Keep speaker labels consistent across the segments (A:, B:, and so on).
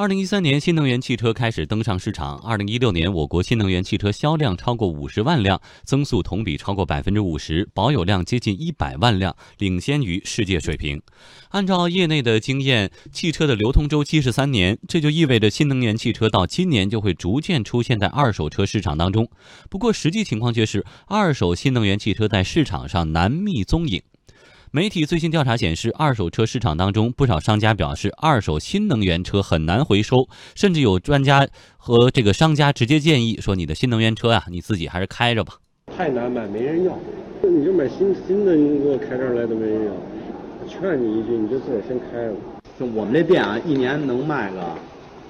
A: 二零一三年，新能源汽车开始登上市场。二零一六年，我国新能源汽车销量超过五十万辆，增速同比超过百分之五十，保有量接近一百万辆，领先于世界水平。按照业内的经验，汽车的流通周期是三年，这就意味着新能源汽车到今年就会逐渐出现在二手车市场当中。不过，实际情况却是，二手新能源汽车在市场上难觅踪影。媒体最新调查显示，二手车市场当中，不少商家表示，二手新能源车很难回收，甚至有专家和这个商家直接建议说：“你的新能源车啊，你自己还是开着吧。”
B: 太难买，没人要。你就买新新的，你给我开这儿来都没人要。劝你一句，你就自个儿先开了。
C: 就我们这店啊，一年能卖个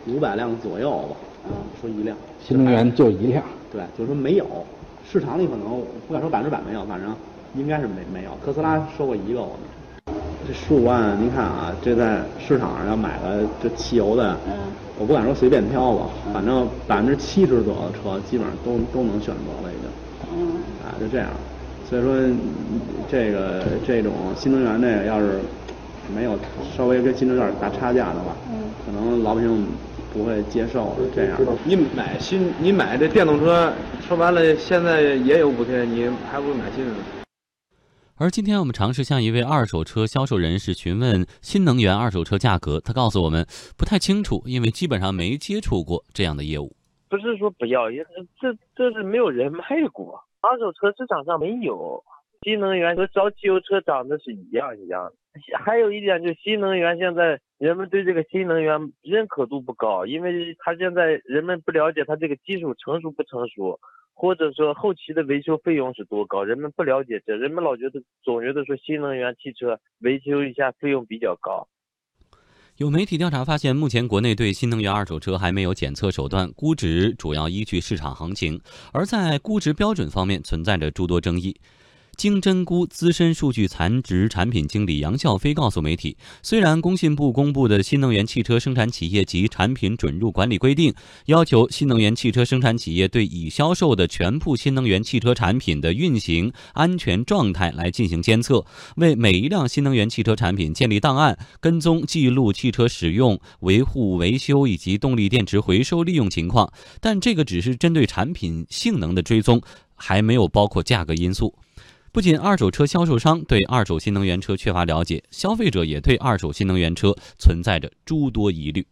C: 五百辆左右吧。啊，说一辆
D: 新能源就一辆。
C: 对，就是说没有，市场里可能不敢说百分之百没有，反正。应该是没没有，特斯拉收过一个我们，这十五万，您看啊，这在市场上要买个这汽油的，我不敢说随便挑吧，反正百分之七十左右的车基本上都都能选择了已经，啊就这样，所以说这个这种新能源这个要是没有稍微跟新能源打差价的话，可能老百姓不会接受这样。
E: 你买新你买这电动车，说白了现在也有补贴，你还不如买新的。
A: 而今天我们尝试向一位二手车销售人士询问新能源二手车价格，他告诉我们不太清楚，因为基本上没接触过这样的业务。
F: 不是说不要，也这这是没有人卖过，二手车市场上没有。新能源和烧汽油车长得是一样一样的。还有一点就是新能源现在人们对这个新能源认可度不高，因为他现在人们不了解它这个技术成熟不成熟。或者说后期的维修费用是多高？人们不了解这，人们老觉得总觉得说新能源汽车维修一下费用比较高。
A: 有媒体调查发现，目前国内对新能源二手车还没有检测手段，估值主要依据市场行情，而在估值标准方面存在着诸多争议。金针菇资深数据残值产品经理杨笑飞告诉媒体，虽然工信部公布的新能源汽车生产企业及产品准入管理规定要求新能源汽车生产企业对已销售的全部新能源汽车产品的运行安全状态来进行监测，为每一辆新能源汽车产品建立档案，跟踪记录汽车使用、维护、维修以及动力电池回收利用情况，但这个只是针对产品性能的追踪，还没有包括价格因素。不仅二手车销售商对二手新能源车缺乏了解，消费者也对二手新能源车存在着诸多疑虑。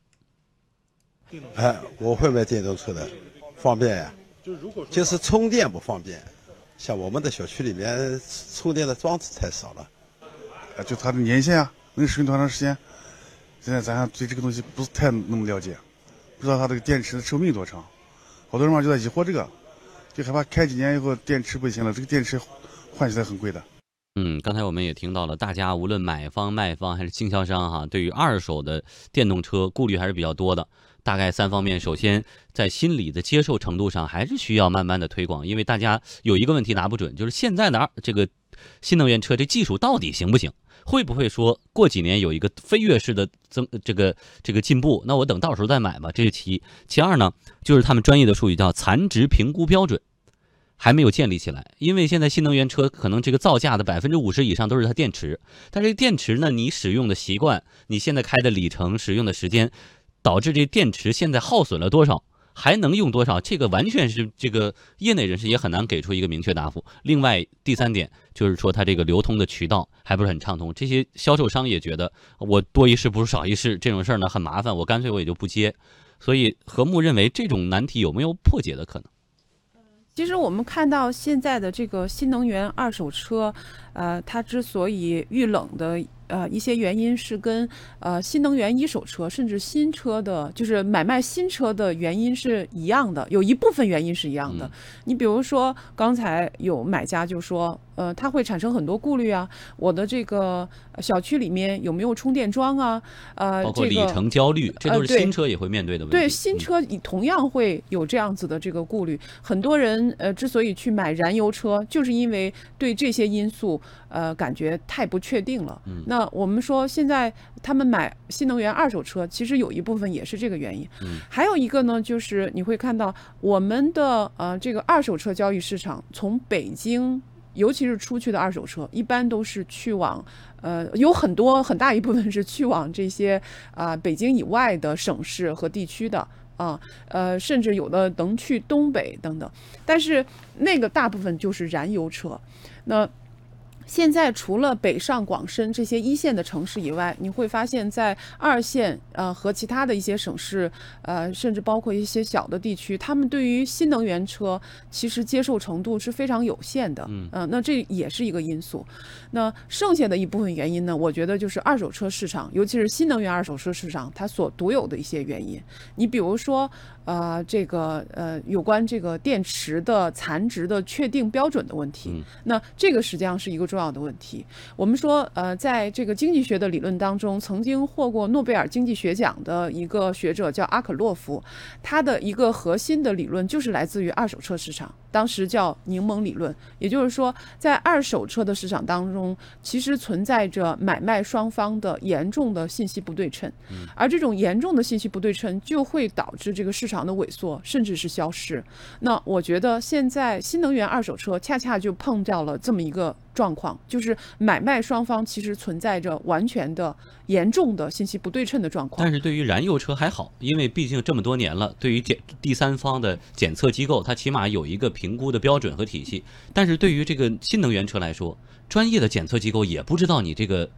G: 哎，我会买电动车的，方便呀。就如果就是充电不方便，像我们的小区里面充电的装置太少了。
H: 啊，就它的年限啊，能使用多长时间？现在咱对这个东西不是太那么了解，不知道它这个电池的寿命多长。好多人嘛就在疑惑这个，就害怕开几年以后电池不行了，这个电池。换起来很贵的，
A: 嗯，刚才我们也听到了，大家无论买方、卖方还是经销商哈，对于二手的电动车顾虑还是比较多的。大概三方面，首先在心理的接受程度上，还是需要慢慢的推广，因为大家有一个问题拿不准，就是现在的二这个新能源车这技术到底行不行？会不会说过几年有一个飞跃式的增这个这个进步？那我等到时候再买吧。这是其一，其二呢，就是他们专业的术语叫残值评估标准。还没有建立起来，因为现在新能源车可能这个造价的百分之五十以上都是它电池，但是电池呢，你使用的习惯，你现在开的里程、使用的时间，导致这电池现在耗损了多少，还能用多少，这个完全是这个业内人士也很难给出一个明确答复。另外第三点就是说，它这个流通的渠道还不是很畅通，这些销售商也觉得我多一事不如少一事，这种事儿呢很麻烦，我干脆我也就不接。所以何木认为这种难题有没有破解的可能？
I: 其实我们看到现在的这个新能源二手车，呃，它之所以遇冷的。呃，一些原因是跟呃新能源一手车甚至新车的，就是买卖新车的原因是一样的，有一部分原因是一样的。你比如说，刚才有买家就说，呃，他会产生很多顾虑啊，我的这个小区里面有没有充电桩啊？呃，
A: 包括里程焦虑，这都是新车也会面对的问题。
I: 对，新车同样会有这样子的这个顾虑。很多人呃之所以去买燃油车，就是因为对这些因素呃感觉太不确定了。嗯，那。那我们说，现在他们买新能源二手车，其实有一部分也是这个原因。嗯，还有一个呢，就是你会看到我们的呃这个二手车交易市场，从北京尤其是出去的二手车，一般都是去往呃有很多很大一部分是去往这些啊、北京以外的省市和地区的。啊，呃，甚至有的能去东北等等，但是那个大部分就是燃油车。那现在除了北上广深这些一线的城市以外，你会发现在二线呃和其他的一些省市，呃，甚至包括一些小的地区，他们对于新能源车其实接受程度是非常有限的。
A: 嗯
I: 呃，那这也是一个因素。那剩下的一部分原因呢，我觉得就是二手车市场，尤其是新能源二手车市场它所独有的一些原因。你比如说，呃，这个呃有关这个电池的残值的确定标准的问题，
A: 嗯
I: 那这个实际上是一个重要的问题。我们说，呃，在这个经济学的理论当中，曾经获过诺贝尔经济学奖的一个学者叫阿可洛夫，他的一个核心的理论就是来自于二手车市场，当时叫柠檬理论。也就是说，在二手车的市场当中，其实存在着买卖双方的严重的信息不对称，而这种严重的信息不对称就会导致这个市场的萎缩，甚至是消失。那我觉得现在新能源二手车恰恰就碰到了这么一个状况，就是买卖双方其实存在着完全的严重的信息不对称的状况
A: 但。是对于燃油车还好，因为毕竟这么多年了，对于检第三方的检测机构，它起码有一个评估的标准和体系。但是对于这个新能源车来说，专业的检测机构也不知道你这个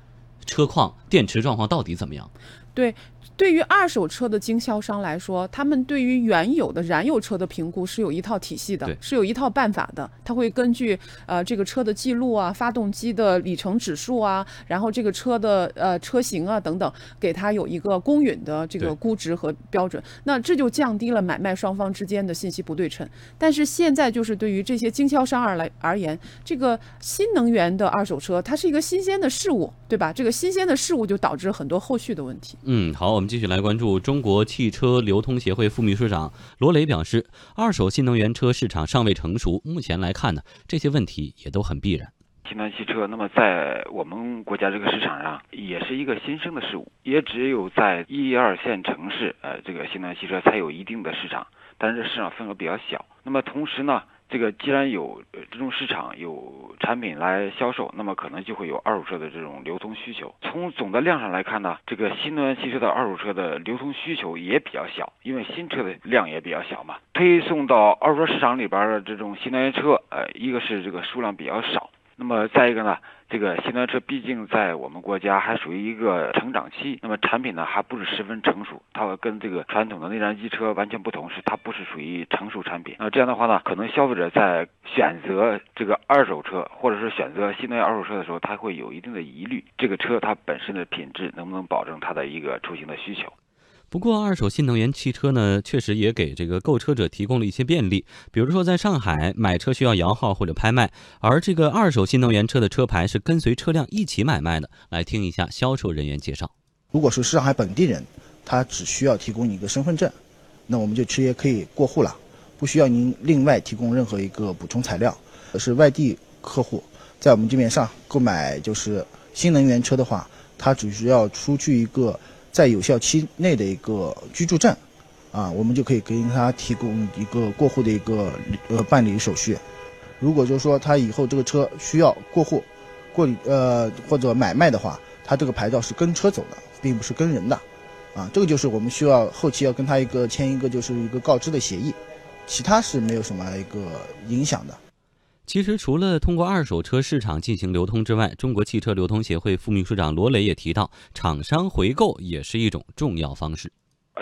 A: 车况、电池状况到底怎么样。
I: 对，对于二手车的经销商来说，他们对于原有的燃油车的评估是有一套体系的，是有一套办法的。他会根据呃这个车的记录啊、发动机的里程指数啊，然后这个车的呃车型啊等等，给它有一个公允的这个估值和标准。那这就降低了买卖双方之间的信息不对称。但是现在就是对于这些经销商而来而言，这个新能源的二手车它是一个新鲜的事物，对吧？这个新鲜的事物就导致很多后续的问题。
A: 嗯，好，我们继续来关注中国汽车流通协会副秘书长罗磊表示，二手新能源车市场尚未成熟，目前来看呢，这些问题也都很必然。
D: 新能源汽车，那么在我们国家这个市场上，也是一个新生的事物，也只有在一二线城市，呃，这个新能源汽车才有一定的市场，但是市场份额比较小。那么同时呢，这个既然有这种市场有产品来销售，那么可能就会有二手车的这种流通需求。从总的量上来看呢，这个新能源汽车的二手车的流通需求也比较小，因为新车的量也比较小嘛。推送到二手车市场里边的这种新能源车，呃，一个是这个数量比较少。那么再一个呢，这个新能源车毕竟在我们国家还属于一个成长期，那么产品呢还不是十分成熟，它跟这个传统的内燃机车完全不同，是它不是属于成熟产品。那这样的话呢，可能消费者在选择这个二手车或者是选择新能源二手车的时候，他会有一定的疑虑，这个车它本身的品质能不能保证它的一个出行的需求。
A: 不过，二手新能源汽车呢，确实也给这个购车者提供了一些便利。比如说，在上海买车需要摇号或者拍卖，而这个二手新能源车的车牌是跟随车辆一起买卖的。来听一下销售人员介绍。
J: 如果是上海本地人，他只需要提供一个身份证，那我们就直接可以过户了，不需要您另外提供任何一个补充材料。是外地客户在我们这边上购买就是新能源车的话，他只需要出具一个在有效期内的一个居住证，啊，我们就可以给他提供一个过户的一个呃办理手续。如果就是说他以后这个车需要过户、过呃或者买卖的话，他这个牌照是跟车走的，并不是跟人的，啊，这个就是我们需要后期要跟他一个签一个就是一个告知的协议，其他是没有什么一个影响的。
A: 其实，除了通过二手车市场进行流通之外，中国汽车流通协会副秘书长罗磊也提到，厂商回购也是一种重要方式。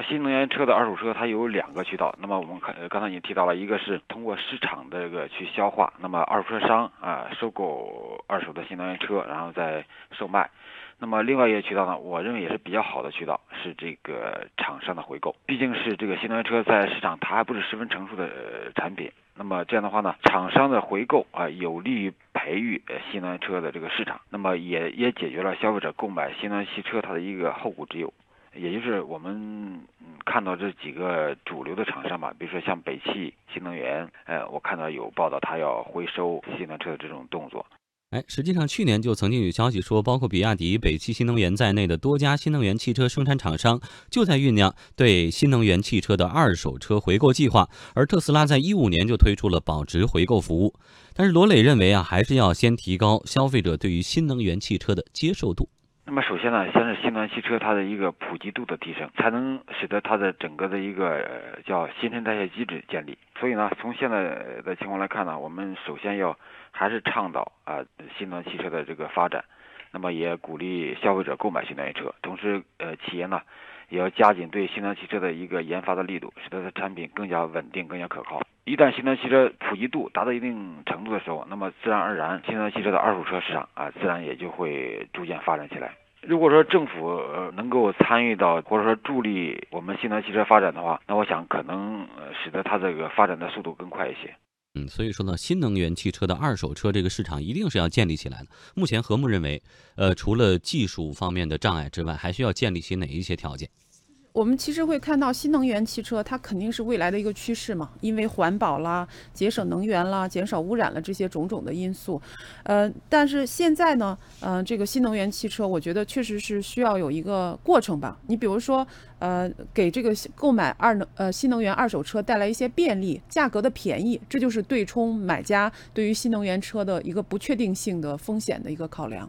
D: 新能源车的二手车它有两个渠道。那么我们看，刚才你提到了，一个是通过市场的这个去消化，那么二手车商啊、收购二手的新能源车，然后再售卖。那么另外一个渠道呢，我认为也是比较好的渠道，是这个厂商的回购。毕竟是这个新能源车在市场它还不是十分成熟的、产品。那么这样的话呢，厂商的回购啊、有利于培育新能源车的这个市场，那么也也解决了消费者购买新能源汽车它的一个后顾之忧。也就是我们嗯看到这几个主流的厂商吧，比如说像北汽新能源，呃，我看到有报道它要回收新能源车的这种动作。
A: 哎，实际上去年就曾经有消息说，包括比亚迪、北汽新能源在内的多家新能源汽车生产厂商就在酝酿对新能源汽车的二手车回购计划，而特斯拉在一五年就推出了保值回购服务。但是罗磊认为啊，还是要先提高消费者对于新能源汽车的接受度。
D: 那么首先呢，先是新能源汽车它的一个普及度的提升，才能使得它的整个的一个叫新陈代谢机制建立。所以呢，从现在的情况来看呢，我们首先要还是倡导啊新能源汽车的这个发展，那么也鼓励消费者购买新能源车，同时呃企业呢也要加紧对新能源汽车的一个研发的力度，使得它产品更加稳定、更加可靠。一旦新能源汽车普及度达到一定程度的时候，那么自然而然新能源汽车的二手车市场啊自然也就会逐渐发展起来。如果说政府呃能够参与到或者说助力我们新能源汽车发展的话，那我想可能使得它这个发展的速度更快一些。
A: 嗯，所以说呢，新能源汽车的二手车这个市场一定是要建立起来的。目前和睦认为，呃，除了技术方面的障碍之外，还需要建立起哪一些条件？
I: 我们其实会看到新能源汽车，它肯定是未来的一个趋势嘛，因为环保啦、节省能源啦、减少污染了这些种种的因素。呃，但是现在呢，呃，这个新能源汽车，我觉得确实是需要有一个过程吧。你比如说，呃，给这个购买二能呃新能源二手车带来一些便利，价格的便宜，这就是对冲买家对于新能源车的一个不确定性的风险的一个考量。